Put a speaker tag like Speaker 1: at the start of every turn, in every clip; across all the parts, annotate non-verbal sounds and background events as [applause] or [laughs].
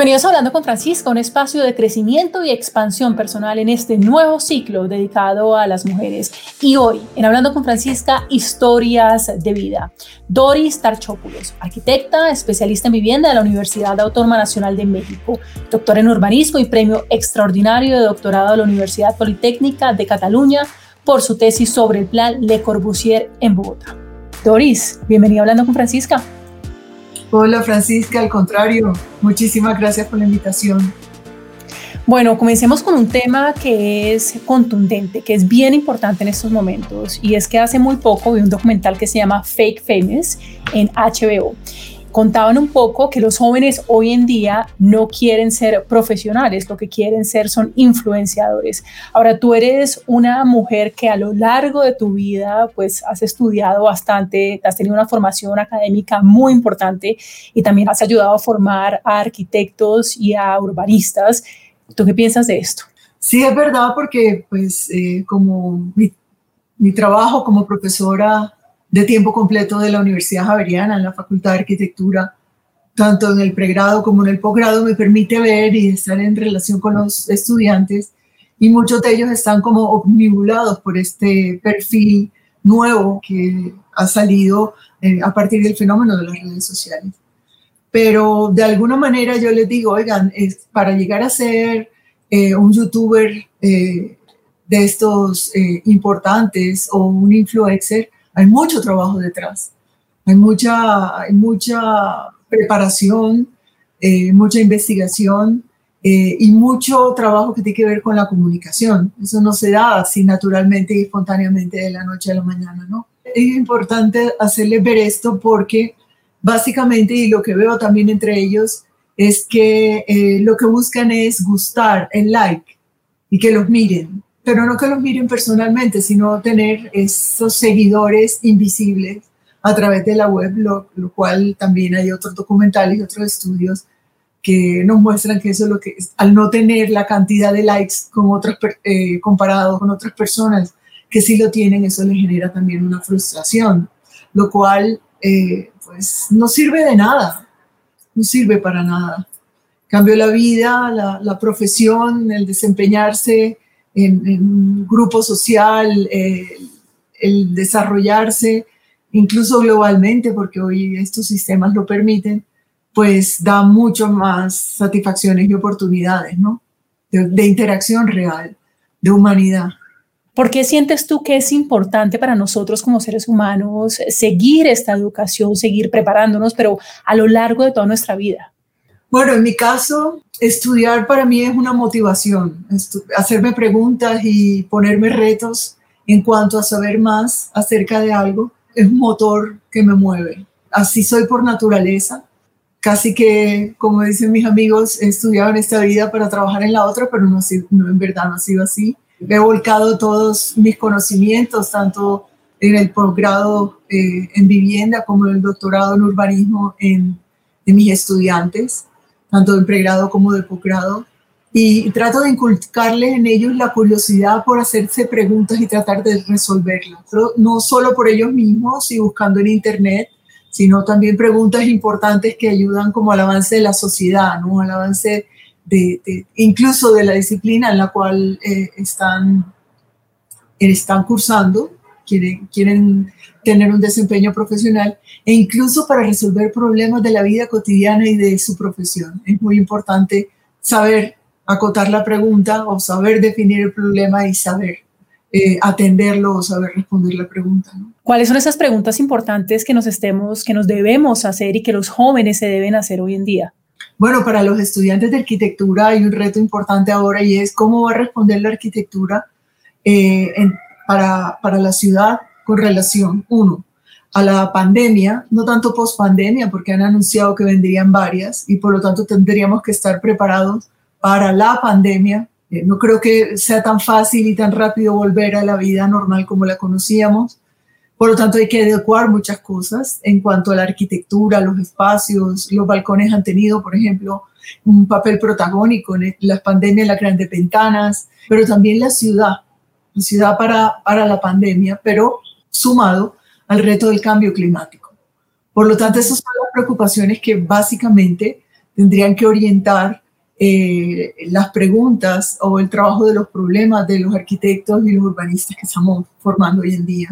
Speaker 1: Bienvenidos a Hablando con Francisca, un espacio de crecimiento y expansión personal en este nuevo ciclo dedicado a las mujeres. Y hoy, en Hablando con Francisca, historias de vida. Doris Tarchópulos, arquitecta, especialista en vivienda de la Universidad Autónoma Nacional de México, doctora en urbanismo y premio extraordinario de doctorado de la Universidad Politécnica de Cataluña por su tesis sobre el plan Le Corbusier en Bogotá. Doris, bienvenida a Hablando con Francisca.
Speaker 2: Hola Francisca, al contrario, muchísimas gracias por la invitación.
Speaker 1: Bueno, comencemos con un tema que es contundente, que es bien importante en estos momentos, y es que hace muy poco vi un documental que se llama Fake Famous en HBO contaban un poco que los jóvenes hoy en día no quieren ser profesionales, lo que quieren ser son influenciadores. Ahora tú eres una mujer que a lo largo de tu vida pues has estudiado bastante, has tenido una formación académica muy importante y también has ayudado a formar a arquitectos y a urbanistas. ¿Tú qué piensas de esto?
Speaker 2: Sí, es verdad porque pues eh, como mi, mi trabajo como profesora de tiempo completo de la Universidad Javeriana en la Facultad de Arquitectura, tanto en el pregrado como en el posgrado, me permite ver y estar en relación con los estudiantes y muchos de ellos están como omnibulados por este perfil nuevo que ha salido eh, a partir del fenómeno de las redes sociales. Pero de alguna manera yo les digo, oigan, es para llegar a ser eh, un youtuber eh, de estos importantes o un influencer, hay mucho trabajo detrás, hay mucha, hay mucha preparación, eh, mucha investigación eh, y mucho trabajo que tiene que ver con la comunicación. Eso no se da así naturalmente y espontáneamente de la noche a la mañana, ¿no? Es importante hacerles ver esto porque básicamente, y lo que veo también entre ellos, es que eh, lo que buscan es gustar, el like y que los miren pero no que los miren personalmente, sino tener esos seguidores invisibles a través de la web, lo, cual también hay otros documentales y otros estudios que nos muestran que eso es lo que al no tener la cantidad de likes con otras, eh, comparado con otras personas que sí lo tienen, eso le genera también una frustración, lo cual eh, pues no sirve de nada, no sirve para nada. Cambio la vida, la, la profesión, el desempeñarse en, un grupo social, eh, el desarrollarse incluso globalmente, porque hoy estos sistemas lo permiten, pues da mucho más satisfacciones y oportunidades, ¿no? De, interacción real, de humanidad.
Speaker 1: ¿Por qué sientes tú que es importante para nosotros como seres humanos seguir esta educación, seguir preparándonos, pero a lo largo de toda nuestra vida?
Speaker 2: Bueno, en mi caso, estudiar para mí es una motivación, hacerme preguntas y ponerme retos en cuanto a saber más acerca de algo es un motor que me mueve. Así soy por naturaleza. Casi que, como dicen mis amigos, he estudiado en esta vida para trabajar en la otra, pero no, no en verdad no ha sido así. He volcado todos mis conocimientos, tanto en el posgrado eh, en vivienda como en el doctorado en urbanismo en, en mis estudiantes tanto de pregrado como de posgrado, y trato de inculcarles en ellos la curiosidad por hacerse preguntas y tratar de resolverlas, no solo por ellos mismos y buscando en Internet, sino también preguntas importantes que ayudan como al avance de la sociedad, ¿no? al avance de, incluso de la disciplina en la cual eh, están, están cursando, quieren, quieren tener un desempeño profesional e incluso para resolver problemas de la vida cotidiana y de su profesión. Es muy importante saber acotar la pregunta o saber definir el problema y saber eh, atenderlo o saber responder la pregunta.
Speaker 1: ¿Cuáles son esas preguntas importantes que nos estemos, que nos debemos hacer y que los jóvenes se deben hacer hoy en día?
Speaker 2: Bueno, para los estudiantes de arquitectura hay un reto importante ahora y es cómo va a responder la arquitectura eh, para, para la ciudad con relación, uno, a la pandemia, no tanto post pandemia, porque han anunciado que vendrían varias y por lo tanto tendríamos que estar preparados para la pandemia. Eh, no creo que sea tan fácil y tan rápido volver a la vida normal como la conocíamos. Por lo tanto, hay que adecuar muchas cosas en cuanto a la arquitectura, los espacios. Los balcones han tenido, por ejemplo, un papel protagónico en las pandemias, las grandes ventanas, pero también la ciudad, la ciudad para, para la pandemia, pero sumado al reto del cambio climático. Por lo tanto, esas son las preocupaciones que básicamente tendrían que orientar eh, las preguntas o el trabajo de los problemas de los arquitectos y los urbanistas que estamos formando hoy en día.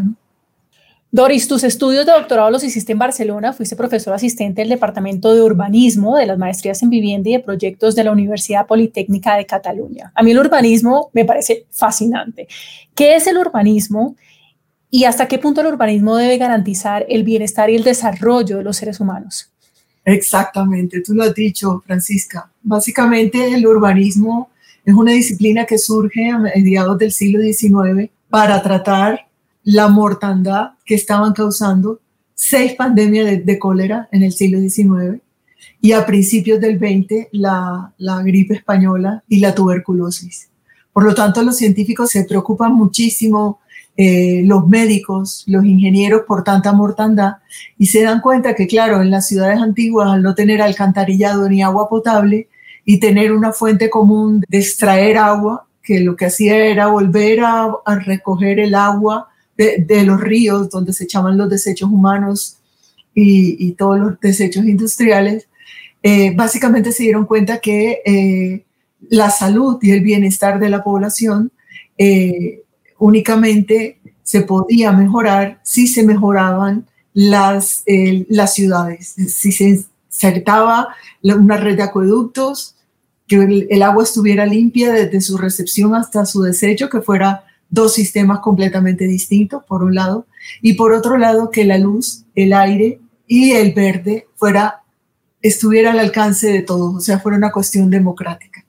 Speaker 1: Doris, tus estudios de doctorado los hiciste en Barcelona, fuiste profesor asistente del Departamento de Urbanismo de las Maestrías en Vivienda y de Proyectos de la Universidad Politécnica de Cataluña. A mí el urbanismo me parece fascinante. ¿Qué es el urbanismo y hasta qué punto el urbanismo debe garantizar el bienestar y el desarrollo de los seres humanos?
Speaker 2: Exactamente, tú lo has dicho, Francisca. Básicamente el urbanismo es una disciplina que surge a mediados del siglo XIX para tratar la mortandad que estaban causando seis pandemias de, cólera en el siglo XIX y a principios del XX la, la gripe española y la tuberculosis. Por lo tanto, los científicos se preocupan muchísimo, eh, los médicos, los ingenieros por tanta mortandad y se dan cuenta que, claro, en las ciudades antiguas, al no tener alcantarillado ni agua potable y tener una fuente común de extraer agua, que lo que hacía era volver a recoger el agua de, los ríos donde se echaban los desechos humanos y, todos los desechos industriales, eh, básicamente se dieron cuenta que eh, la salud y el bienestar de la población eh, únicamente se podía mejorar si se mejoraban las, las ciudades, si se insertaba una red de acueductos, que el, el, agua estuviera limpia desde su recepción hasta su desecho, que fuera dos sistemas completamente distintos, por un lado, y por otro lado que la luz, el aire y el verde fuera, estuviera al alcance de todos, o sea, fuera una cuestión democrática.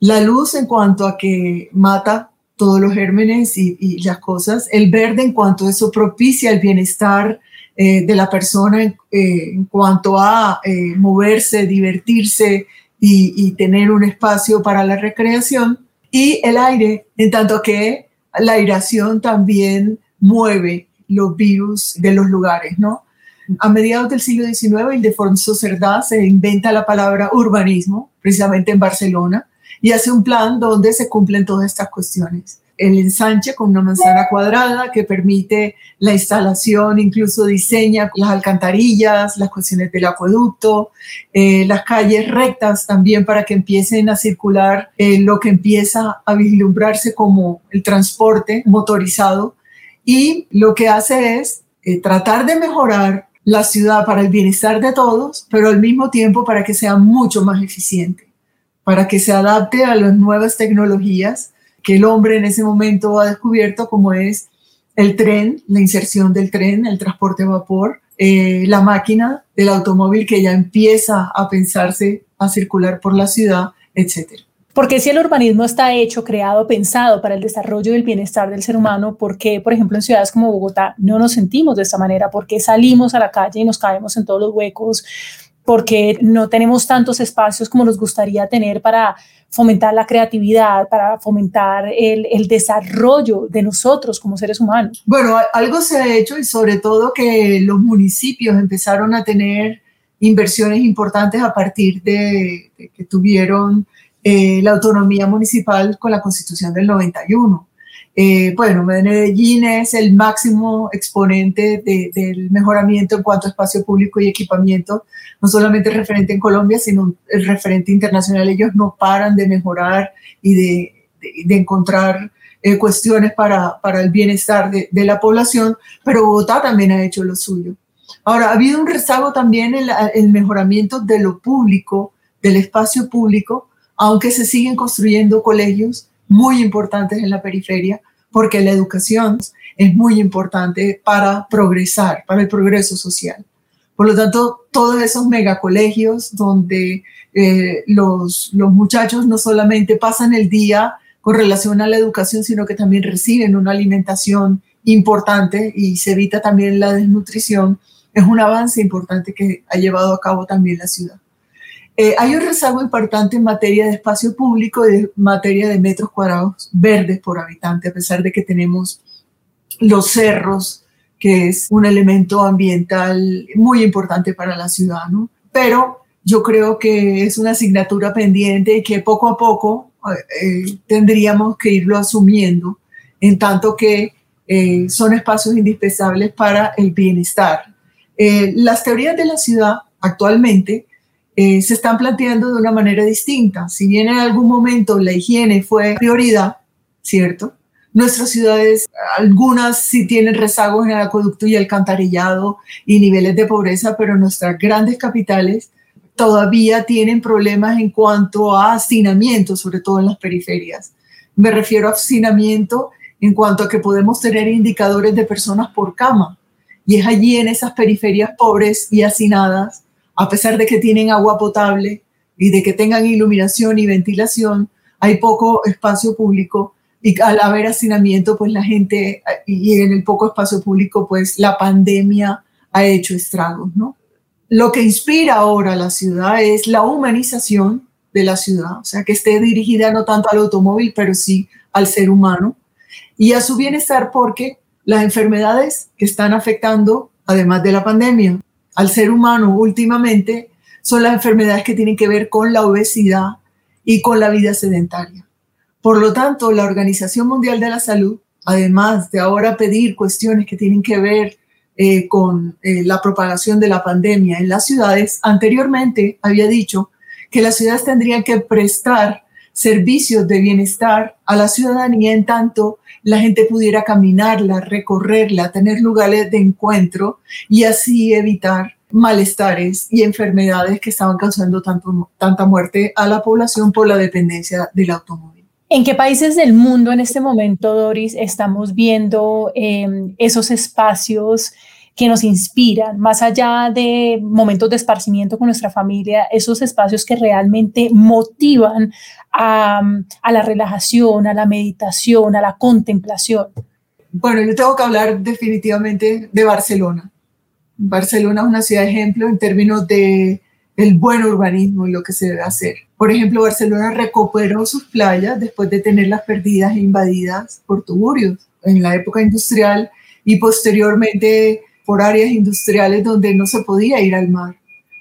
Speaker 2: La luz en cuanto a que mata todos los gérmenes y, las cosas, el verde en cuanto a eso propicia el bienestar eh, de la persona en, eh, cuanto a eh, moverse, divertirse y, y tener un espacio para la recreación, y el aire en tanto que la aireación también mueve los virus de los lugares, ¿no? A mediados del siglo XIX, Ildefonso Cerdá se inventa la palabra urbanismo, precisamente en Barcelona, y hace un plan donde se cumplen todas estas cuestiones el ensanche con una manzana cuadrada que permite la instalación, incluso diseña las alcantarillas, las cuestiones del acueducto, eh, las calles rectas también para que empiecen a circular eh, lo que empieza a vislumbrarse como el transporte motorizado. Y lo que hace es eh, tratar de mejorar la ciudad para el bienestar de todos, pero al mismo tiempo para que sea mucho más eficiente, para que se adapte a las nuevas tecnologías que el hombre en ese momento ha descubierto, como es el tren, la inserción del tren, el transporte a vapor, eh, la máquina del automóvil que ya empieza a pensarse a circular por la ciudad, etcétera.
Speaker 1: Porque si el urbanismo está hecho, creado, pensado para el desarrollo y el bienestar del ser humano, ¿por qué, por ejemplo, en ciudades como Bogotá no nos sentimos de esta manera? ¿Por qué salimos a la calle y nos caemos en todos los huecos? Porque no tenemos tantos espacios como nos gustaría tener para fomentar la creatividad, para fomentar el, desarrollo de nosotros como seres humanos.
Speaker 2: Bueno, algo se ha hecho y sobre todo que los municipios empezaron a tener inversiones importantes a partir de, que tuvieron eh, la autonomía municipal con la constitución del 91. Eh, bueno, Medellín es el máximo exponente del mejoramiento en cuanto a espacio público y equipamiento, no solamente referente en Colombia, sino el referente internacional. Ellos no paran de mejorar y de, encontrar eh, cuestiones para, el bienestar de, la población, pero Bogotá también ha hecho lo suyo. Ahora, ha habido un rezago también en el mejoramiento de lo público, del espacio público, aunque se siguen construyendo colegios muy importantes en la periferia, porque la educación es muy importante para progresar, para el progreso social. Por lo tanto, todos esos megacolegios donde eh, los, los muchachos no solamente pasan el día con relación a la educación, sino que también reciben una alimentación importante y se evita también la desnutrición, es un avance importante que ha llevado a cabo también la ciudad. Eh, hay un rezago importante en materia de espacio público y en materia de metros cuadrados verdes por habitante, a pesar de que tenemos los cerros, que es un elemento ambiental muy importante para la ciudad, ¿no? Pero yo creo que es una asignatura pendiente y que poco a poco eh, tendríamos que irlo asumiendo, en tanto que eh, son espacios indispensables para el bienestar. las teorías de la ciudad actualmente eh, se están planteando de una manera distinta. Si bien en algún momento la higiene fue prioridad, ¿cierto? Nuestras ciudades, algunas sí tienen rezagos en el acueducto y alcantarillado y niveles de pobreza, pero nuestras grandes capitales todavía tienen problemas en cuanto a hacinamiento, sobre todo en las periferias. Me refiero a hacinamiento en cuanto a que podemos tener indicadores de personas por cama. Y es allí en esas periferias pobres y hacinadas, a pesar de que tienen agua potable y de que tengan iluminación y ventilación, hay poco espacio público y al haber hacinamiento, pues la gente, y en el poco espacio público, pues la pandemia ha hecho estragos, ¿no? Lo que inspira ahora la ciudad es la humanización de la ciudad, o sea, que esté dirigida no tanto al automóvil, pero sí al ser humano y a su bienestar porque las enfermedades que están afectando, además de la pandemia, al ser humano últimamente, son las enfermedades que tienen que ver con la obesidad y con la vida sedentaria. Por lo tanto, la Organización Mundial de la Salud, además de ahora pedir cuestiones que tienen que ver eh, con eh, la propagación de la pandemia en las ciudades, anteriormente había dicho que las ciudades tendrían que prestar servicios de bienestar a la ciudadanía en tanto la gente pudiera caminarla, recorrerla, tener lugares de encuentro y así evitar malestares y enfermedades que estaban causando tanto, tanta muerte a la población por la dependencia del automóvil.
Speaker 1: ¿En qué países del mundo en este momento, Doris, estamos viendo em, esos espacios que nos inspiran, más allá de momentos de esparcimiento con nuestra familia, esos espacios que realmente motivan a, la relajación, a la meditación, a la contemplación?
Speaker 2: Bueno, yo tengo que hablar definitivamente de Barcelona. Barcelona es una ciudad ejemplo en términos de el buen urbanismo y lo que se debe hacer. Por ejemplo, Barcelona recuperó sus playas después de tenerlas perdidas e invadidas por tuburios en la época industrial y posteriormente por áreas industriales donde no se podía ir al mar.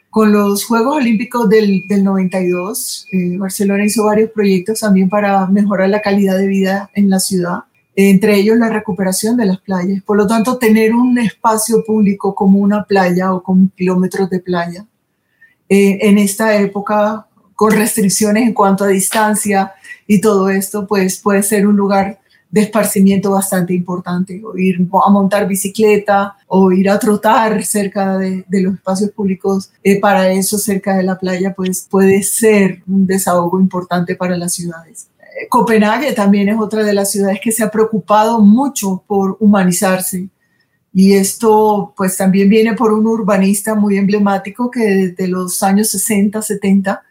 Speaker 2: Con los Juegos Olímpicos del, del 92, eh, Barcelona hizo varios proyectos también para mejorar la calidad de vida en la ciudad, entre ellos la recuperación de las playas. Por lo tanto, tener un espacio público como una playa o como kilómetros de playa eh, en esta época con restricciones en cuanto a distancia y todo esto, pues puede ser un lugar de esparcimiento bastante importante, o ir a montar bicicleta o ir a trotar cerca de, los espacios públicos. Eh, para eso, cerca de la playa, pues puede ser un desahogo importante para las ciudades. Eh, Copenhague también es otra de las ciudades que se ha preocupado mucho por humanizarse y esto pues también viene por un urbanista muy emblemático que desde los años 60, 70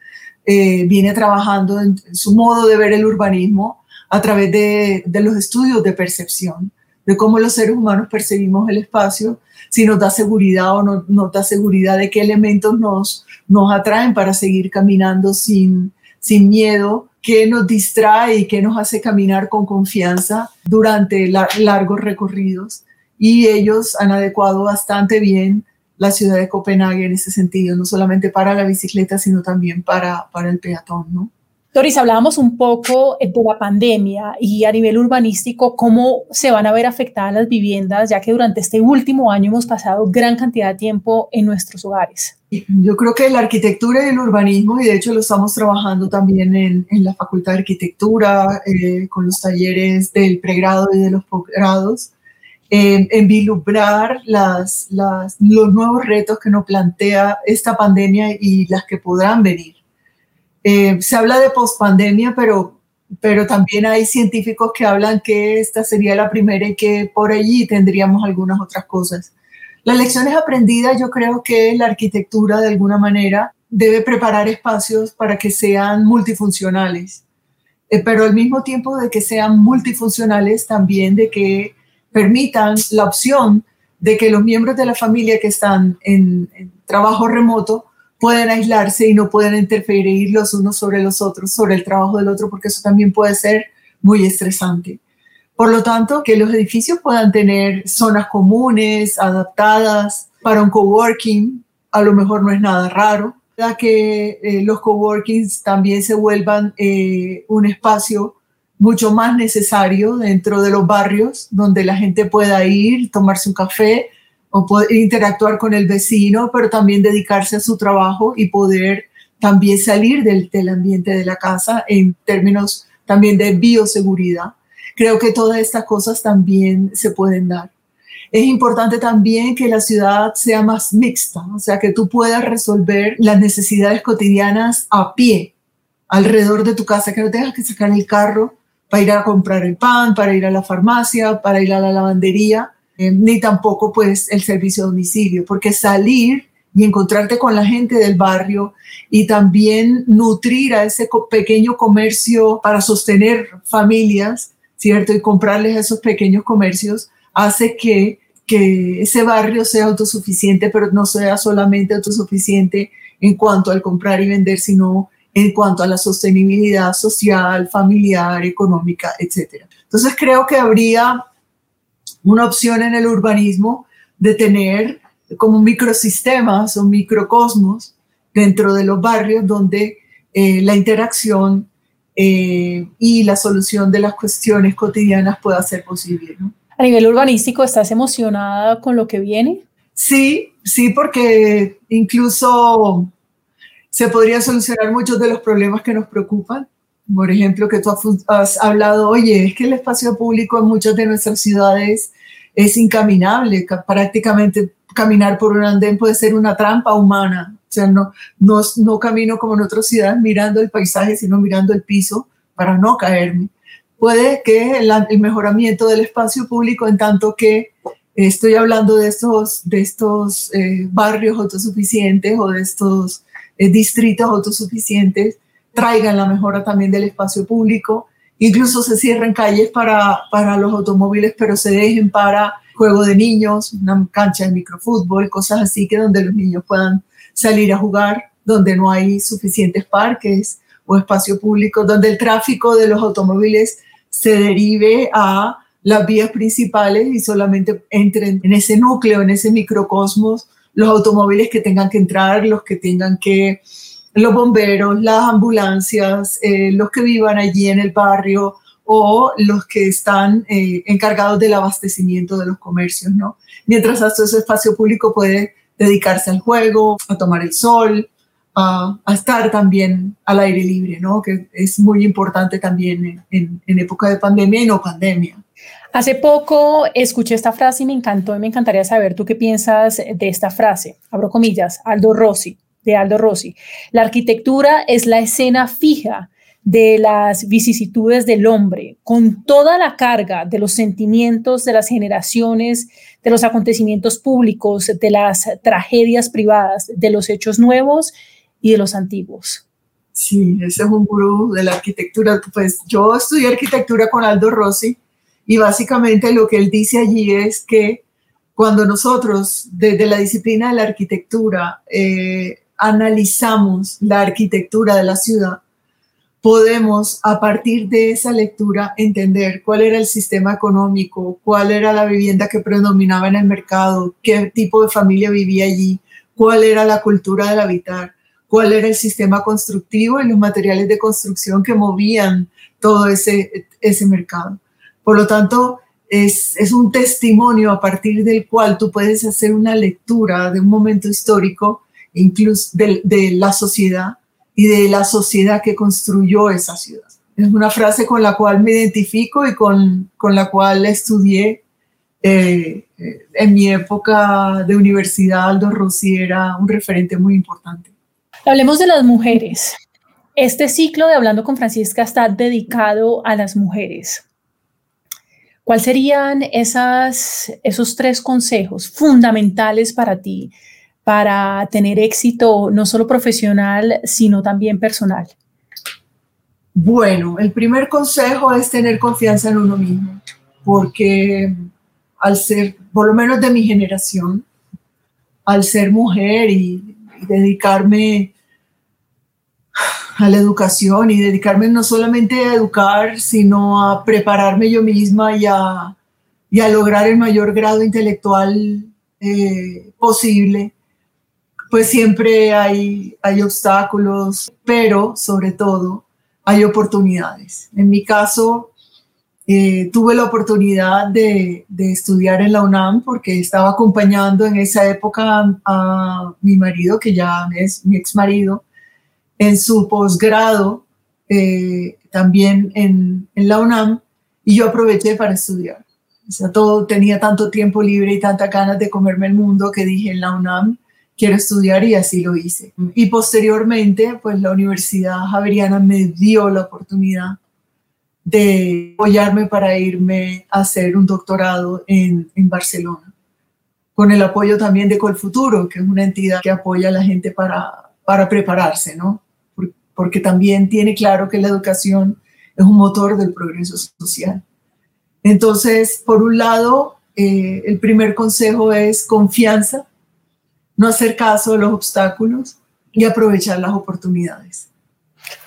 Speaker 2: eh, viene trabajando en, su modo de ver el urbanismo a través de, de, los estudios de percepción, de cómo los seres humanos percibimos el espacio, si nos da seguridad o no nos da seguridad, de qué elementos nos, nos atraen para seguir caminando sin, sin miedo, qué nos distrae y qué nos hace caminar con confianza durante largos recorridos y ellos han adecuado bastante bien la ciudad de Copenhague en ese sentido, no solamente para la bicicleta, sino también para, para el peatón, ¿no?
Speaker 1: Doris, hablábamos un poco de la pandemia y a nivel urbanístico, cómo se van a ver afectadas las viviendas, ya que durante este último año hemos pasado gran cantidad de tiempo en nuestros hogares.
Speaker 2: Yo creo que la arquitectura y el urbanismo, y de hecho lo estamos trabajando también en, la Facultad de Arquitectura, eh, con los talleres del pregrado y de los posgrados, en vislumbrar los nuevos retos que nos plantea esta pandemia y las que podrán venir. Eh, se habla de pospandemia, pero, pero también hay científicos que hablan que esta sería la primera y que por allí tendríamos algunas otras cosas. Las lecciones aprendidas, yo creo que la arquitectura de alguna manera debe preparar espacios para que sean multifuncionales, eh, pero al mismo tiempo de que sean multifuncionales, también de que permitan la opción de que los miembros de la familia que están en, trabajo remoto puedan aislarse y no puedan interferir los unos sobre los otros, sobre el trabajo del otro, porque eso también puede ser muy estresante. Por lo tanto, que los edificios puedan tener zonas comunes, adaptadas para un coworking, a lo mejor no es nada raro, que eh, los coworkings también se vuelvan eh, un espacio mucho más necesario dentro de los barrios donde la gente pueda ir, tomarse un café o interactuar con el vecino, pero también dedicarse a su trabajo y poder también salir del, del ambiente de la casa en términos también de bioseguridad. Creo que todas estas cosas también se pueden dar. Es importante también que la ciudad sea más mixta, o sea, que tú puedas resolver las necesidades cotidianas a pie, alrededor de tu casa, que no tengas que sacar el carro para ir a comprar el pan, para ir a la farmacia, para ir a la lavandería, eh, ni tampoco pues el servicio a domicilio, porque salir y encontrarte con la gente del barrio y también nutrir a ese pequeño comercio para sostener familias, ¿cierto? Y comprarles a esos pequeños comercios hace que, que ese barrio sea autosuficiente, pero no sea solamente autosuficiente en cuanto al comprar y vender, sino en cuanto a la sostenibilidad social, familiar, económica, etc. Entonces creo que habría una opción en el urbanismo de tener como microsistemas o microcosmos dentro de los barrios donde eh, la interacción eh, y la solución de las cuestiones cotidianas pueda ser posible. ¿no?
Speaker 1: A nivel urbanístico, ¿estás emocionada con lo que viene?
Speaker 2: Sí, sí, porque incluso se podría solucionar muchos de los problemas que nos preocupan. Por ejemplo, que tú has hablado, oye, es que el espacio público en muchas de nuestras ciudades es incaminable, prácticamente caminar por un andén puede ser una trampa humana. O sea, no, no, no camino como en otras ciudades mirando el paisaje, sino mirando el piso para no caerme puede que el, mejoramiento del espacio público, en tanto que estoy hablando de estos, de estos eh, barrios autosuficientes o de estos eh, distritos autosuficientes, traigan la mejora también del espacio público. Incluso se cierren calles para, para los automóviles, pero se dejen para juego de niños, una cancha de microfútbol, cosas así que donde los niños puedan salir a jugar, donde no hay suficientes parques o espacio público, donde el tráfico de los automóviles se derive a las vías principales y solamente entren en ese núcleo, en ese microcosmos, los automóviles que tengan que entrar, los que tengan que, los bomberos, las ambulancias, eh, los que vivan allí en el barrio o los que están eh, encargados del abastecimiento de los comercios, ¿no? Mientras todo ese espacio público puede dedicarse al juego, a tomar el sol, a, estar también al aire libre, ¿no? Que es muy importante también en, en, época de pandemia y no pandemia.
Speaker 1: Hace poco escuché esta frase y me encantó y me encantaría saber tú qué piensas de esta frase. Abro comillas, Aldo Rossi, de Aldo Rossi. La arquitectura es la escena fija de las vicisitudes del hombre, con toda la carga de los sentimientos de las generaciones, de los acontecimientos públicos, de las tragedias privadas, de los hechos nuevos y de los antiguos.
Speaker 2: Sí, ese es un gurú de la arquitectura. Pues yo estudié arquitectura con Aldo Rossi y básicamente lo que él dice allí es que cuando nosotros desde la disciplina de la arquitectura eh, analizamos la arquitectura de la ciudad, podemos a partir de esa lectura entender cuál era el sistema económico, cuál era la vivienda que predominaba en el mercado, qué tipo de familia vivía allí, cuál era la cultura del habitar cuál era el sistema constructivo y los materiales de construcción que movían todo ese, ese mercado. Por lo tanto, es, es, un testimonio a partir del cual tú puedes hacer una lectura de un momento histórico, incluso de, la sociedad y de la sociedad que construyó esa ciudad. Es una frase con la cual me identifico y con, con la cual estudié eh, eh, en mi época de universidad. Aldo Rossi era un referente muy importante.
Speaker 1: Hablemos de las mujeres. Este ciclo de Hablando con Francisca está dedicado a las mujeres. ¿Cuáles serían esos tres consejos fundamentales para ti para tener éxito no solo profesional, sino también personal?
Speaker 2: Bueno, el primer consejo es tener confianza en uno mismo, porque al ser, por lo menos de mi generación, al ser mujer y, dedicarme a la educación y dedicarme no solamente a educar, sino a prepararme yo misma y a, y a lograr el mayor grado intelectual eh, posible, pues siempre hay, hay obstáculos, pero sobre todo hay oportunidades. En mi caso, eh, tuve la oportunidad de, de, estudiar en la UNAM porque estaba acompañando en esa época a, mi marido, que ya es mi ex marido, en su posgrado eh, también en, la UNAM y yo aproveché para estudiar. O sea, todo tenía tanto tiempo libre y tanta ganas de comerme el mundo que dije en la UNAM quiero estudiar y así lo hice. Y posteriormente, pues la Universidad Javeriana me dio la oportunidad de apoyarme para irme a hacer un doctorado en, en Barcelona, con el apoyo también de Colfuturo, que es una entidad que apoya a la gente para, para prepararse, ¿no? Porque también tiene claro que la educación es un motor del progreso social. Entonces, por un lado, eh, el primer consejo es confianza, no hacer caso a los obstáculos y aprovechar las oportunidades.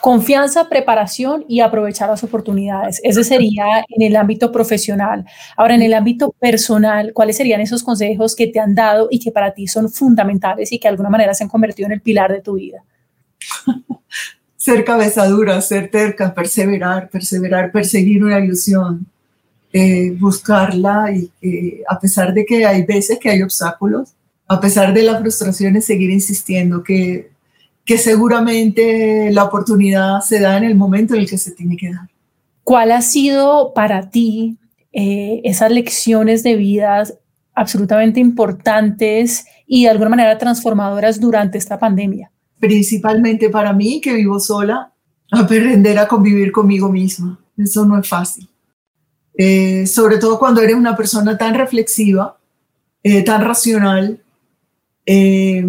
Speaker 1: Confianza, preparación y aprovechar las oportunidades. Ese sería en el ámbito profesional. Ahora, en el ámbito personal, ¿cuáles serían esos consejos que te han dado y que para ti son fundamentales y que de alguna manera se han convertido en el pilar de tu vida? [laughs]
Speaker 2: ser cabezadura, ser terca, perseverar, perseverar, perseguir una ilusión, eh, buscarla y a pesar de que hay veces que hay obstáculos, a pesar de las frustraciones, seguir insistiendo que, que seguramente la oportunidad se da en el momento en el que se tiene que dar.
Speaker 1: ¿Cuál ha sido para ti eh, esas lecciones de vida absolutamente importantes y de alguna manera transformadoras durante esta pandemia?
Speaker 2: Principalmente para mí, que vivo sola, aprender a convivir conmigo misma. Eso no es fácil. Eh, sobre todo cuando eres una persona tan reflexiva, eh, tan racional, eh,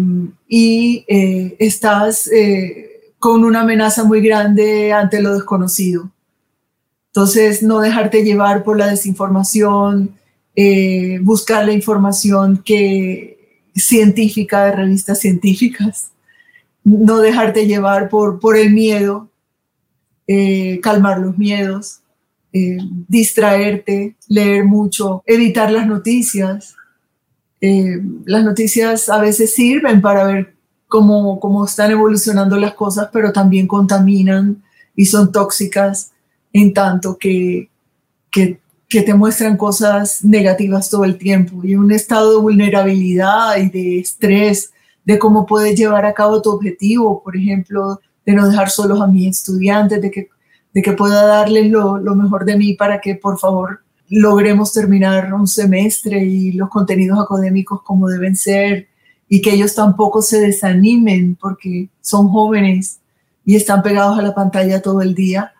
Speaker 2: y eh, estás eh, con una amenaza muy grande ante lo desconocido. Entonces, no dejarte llevar por la desinformación, buscar la información que, científica de revistas científicas, no dejarte llevar por, por el miedo, calmar los miedos, distraerte, leer mucho, evitar las noticias, eh, las noticias a veces sirven para ver cómo, cómo están evolucionando las cosas, pero también contaminan y son tóxicas en tanto que, que, que te muestran cosas negativas todo el tiempo. Y un estado de vulnerabilidad y de estrés de cómo puedes llevar a cabo tu objetivo, por ejemplo, de no dejar solos a mis estudiantes, de que, de que pueda darles lo, lo mejor de mí para que por favor logremos terminar un semestre y los contenidos académicos como deben ser y que ellos tampoco se desanimen porque son jóvenes y están pegados a la pantalla todo el día,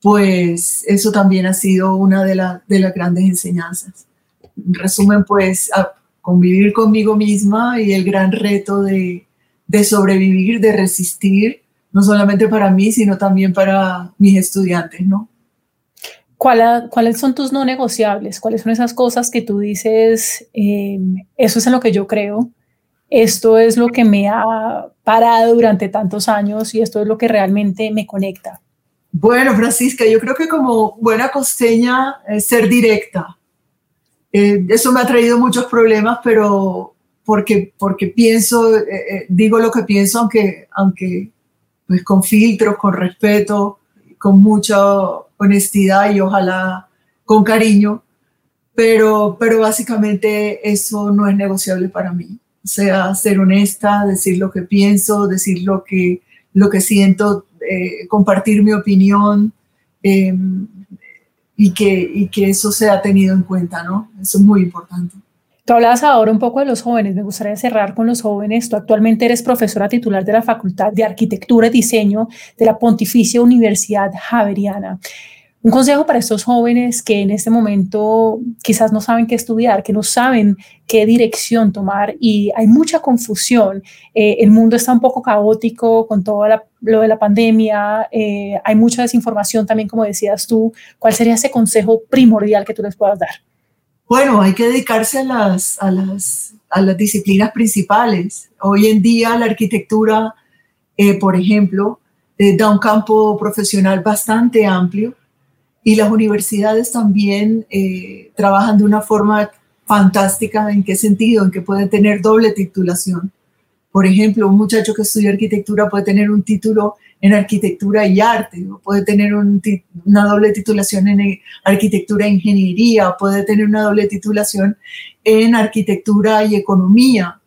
Speaker 2: pues eso también ha sido una de, las grandes enseñanzas. En resumen, pues a convivir conmigo misma y el gran reto de, de sobrevivir, de resistir, no solamente para mí, sino también para mis estudiantes, ¿no?
Speaker 1: ¿Cuáles son tus no negociables? ¿Cuáles son esas cosas que tú dices, em, eso es en lo que yo creo, esto es lo que me ha parado durante tantos años y esto es lo que realmente me conecta?
Speaker 2: Bueno, Francisca, yo creo que como buena costeña, es ser directa. Eh, eso me ha traído muchos problemas, pero porque, porque pienso, eh, eh, digo lo que pienso, aunque, aunque pues con filtros, con respeto, con mucho honestidad y ojalá con cariño, pero, pero básicamente eso no es negociable para mí. O sea, ser honesta, decir lo que pienso, decir lo que, lo que siento, eh, compartir mi opinión em, y, que, y que eso sea tenido en cuenta, ¿no? Eso es muy importante.
Speaker 1: Tú hablabas ahora un poco de los jóvenes, me gustaría cerrar con los jóvenes. Tú actualmente eres profesora titular de la Facultad de Arquitectura y Diseño de la Pontificia Universidad Javeriana. Un consejo para estos jóvenes que en este momento quizás no saben qué estudiar, que no saben qué dirección tomar y hay mucha confusión. Eh, el mundo está un poco caótico con todo lo de la pandemia, eh, hay mucha desinformación también, como decías tú. ¿Cuál sería ese consejo primordial que tú les puedas dar?
Speaker 2: Bueno, hay que dedicarse a las, a las, a las disciplinas principales. Hoy en día la arquitectura, eh, por ejemplo, da un campo profesional bastante amplio y las universidades también eh, trabajan de una forma fantástica. ¿En qué sentido? En que pueden tener doble titulación. Por ejemplo, un muchacho que estudia arquitectura puede tener un título en arquitectura y arte, puede tener una doble titulación en arquitectura e ingeniería, puede tener una doble titulación en arquitectura y economía.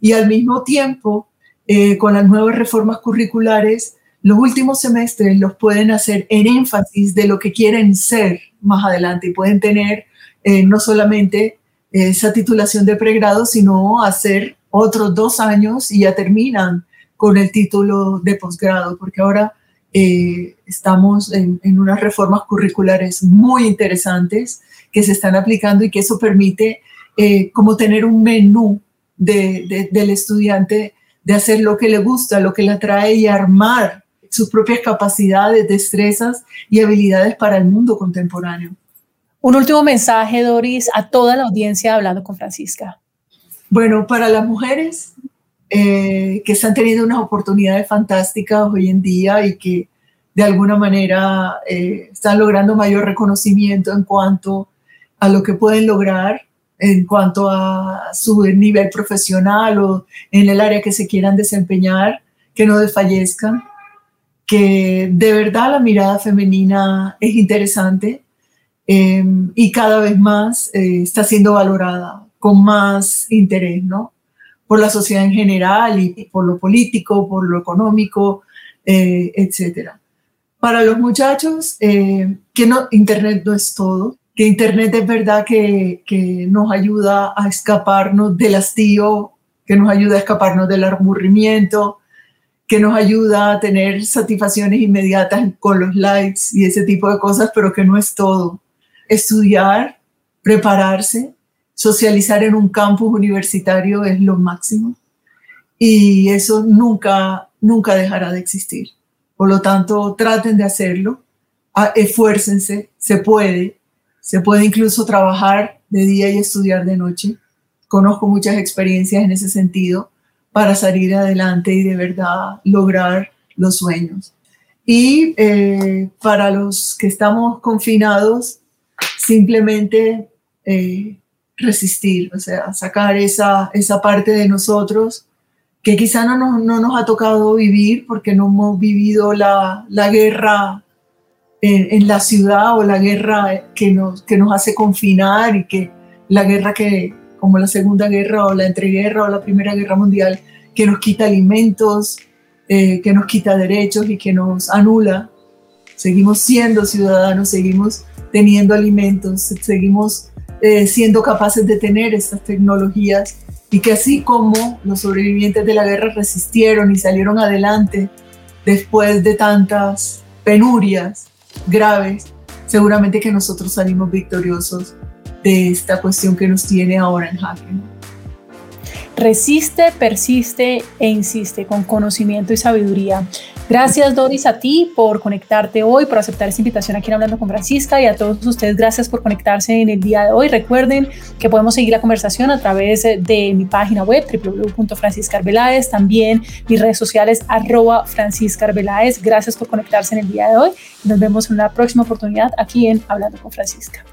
Speaker 2: Y al mismo tiempo eh, con las nuevas reformas curriculares, los últimos semestres los pueden hacer en énfasis de lo que quieren ser más adelante y pueden tener eh, no solamente esa titulación de pregrado, sino hacer otros dos años y ya terminan con el título de posgrado, porque ahora eh, estamos en, unas reformas curriculares muy interesantes que se están aplicando y que eso permite eh, como tener un menú del estudiante de hacer lo que le gusta, lo que le atrae y armar sus propias capacidades, destrezas y habilidades para el mundo contemporáneo.
Speaker 1: Un último mensaje, Doris, a toda la audiencia hablando con Francisca.
Speaker 2: Bueno, para las mujeres eh, que están teniendo unas oportunidades fantásticas hoy en día y que de alguna manera eh, están logrando mayor reconocimiento en cuanto a lo que pueden lograr, en cuanto a su nivel profesional o en el área que se quieran desempeñar, que no desfallezcan, que de verdad la mirada femenina es interesante eh, y cada vez más está siendo valorada con más interés, ¿no? por la sociedad en general y por lo político, por lo económico, eh, etcétera. Para los muchachos, eh, que no, Internet no es todo, que Internet es verdad que, que nos ayuda a escaparnos del hastío, que nos ayuda a escaparnos del aburrimiento, que nos ayuda a tener satisfacciones inmediatas con los likes y ese tipo de cosas, pero que no es todo. Estudiar, prepararse, socializar en un campus universitario es lo máximo y eso nunca, nunca dejará de existir. Por lo tanto, traten de hacerlo, esfuércense, se puede, se puede incluso trabajar de día y estudiar de noche. Conozco muchas experiencias en ese sentido para salir adelante y de verdad lograr los sueños. Y eh, para los que estamos confinados, simplemente eh, resistir, o sea, sacar esa, esa parte de nosotros que quizá no nos, no nos ha tocado vivir porque no hemos vivido la, la guerra en, la ciudad o la guerra que nos, que nos hace confinar y que la guerra que, como la Segunda Guerra o la entreguerra o la Primera Guerra Mundial, que nos quita alimentos, eh, que nos quita derechos y que nos anula. Seguimos siendo ciudadanos, seguimos teniendo alimentos, seguimos eh, siendo capaces de tener estas tecnologías y que así como los sobrevivientes de la guerra resistieron y salieron adelante después de tantas penurias graves, seguramente que nosotros salimos victoriosos de esta cuestión que nos tiene ahora en jaque.
Speaker 1: Resiste, persiste e insiste con conocimiento y sabiduría. Gracias Doris a ti por conectarte hoy, por aceptar esta invitación aquí en Hablando con Francisca y a todos ustedes gracias por conectarse en el día de hoy. Recuerden que podemos seguir la conversación a través de mi página web www.franciscarveláez, también mis redes sociales arroba franciscarveláez. Gracias por conectarse en el día de hoy. Nos vemos en una próxima oportunidad aquí en Hablando con Francisca.